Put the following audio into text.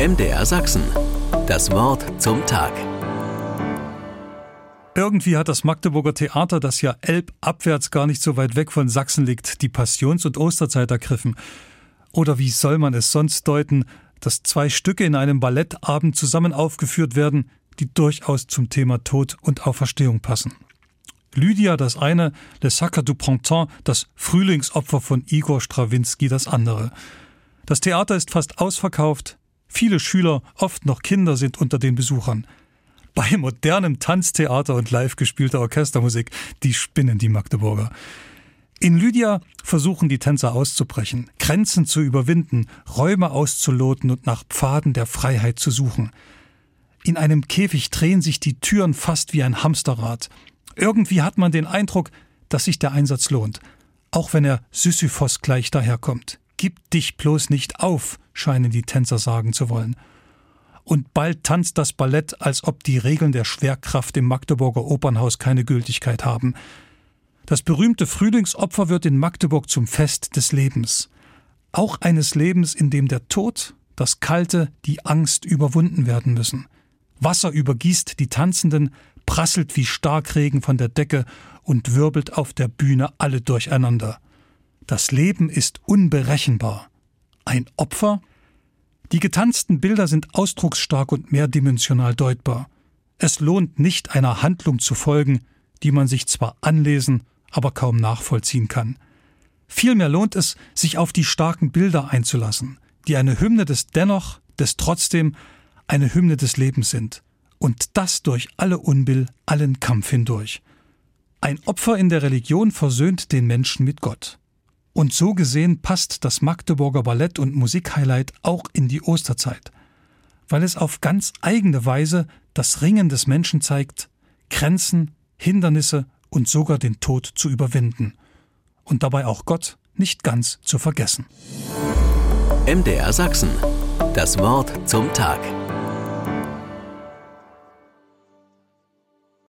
MDR Sachsen. Das Wort zum Tag. Irgendwie hat das Magdeburger Theater, das ja elbabwärts gar nicht so weit weg von Sachsen liegt, die Passions- und Osterzeit ergriffen. Oder wie soll man es sonst deuten, dass zwei Stücke in einem Ballettabend zusammen aufgeführt werden, die durchaus zum Thema Tod und Auferstehung passen. Lydia das eine, Le Sacre du Printemps, das Frühlingsopfer von Igor Strawinski das andere. Das Theater ist fast ausverkauft, Viele Schüler, oft noch Kinder, sind unter den Besuchern. Bei modernem Tanztheater und live gespielter Orchestermusik, die spinnen die Magdeburger. In Lydia versuchen die Tänzer auszubrechen, Grenzen zu überwinden, Räume auszuloten und nach Pfaden der Freiheit zu suchen. In einem Käfig drehen sich die Türen fast wie ein Hamsterrad. Irgendwie hat man den Eindruck, dass sich der Einsatz lohnt, auch wenn er Sisyphos gleich daherkommt. Gib dich bloß nicht auf, scheinen die Tänzer sagen zu wollen. Und bald tanzt das Ballett, als ob die Regeln der Schwerkraft im Magdeburger Opernhaus keine Gültigkeit haben. Das berühmte Frühlingsopfer wird in Magdeburg zum Fest des Lebens. Auch eines Lebens, in dem der Tod, das Kalte, die Angst überwunden werden müssen. Wasser übergießt die Tanzenden, prasselt wie Starkregen von der Decke und wirbelt auf der Bühne alle durcheinander. Das Leben ist unberechenbar. Ein Opfer? Die getanzten Bilder sind ausdrucksstark und mehrdimensional deutbar. Es lohnt nicht, einer Handlung zu folgen, die man sich zwar anlesen, aber kaum nachvollziehen kann. Vielmehr lohnt es, sich auf die starken Bilder einzulassen, die eine Hymne des Dennoch, des Trotzdem, eine Hymne des Lebens sind. Und das durch alle Unbill, allen Kampf hindurch. Ein Opfer in der Religion versöhnt den Menschen mit Gott. Und so gesehen passt das Magdeburger Ballett und Musikhighlight auch in die Osterzeit, weil es auf ganz eigene Weise das Ringen des Menschen zeigt, Grenzen, Hindernisse und sogar den Tod zu überwinden und dabei auch Gott nicht ganz zu vergessen. MDR Sachsen. Das Wort zum Tag.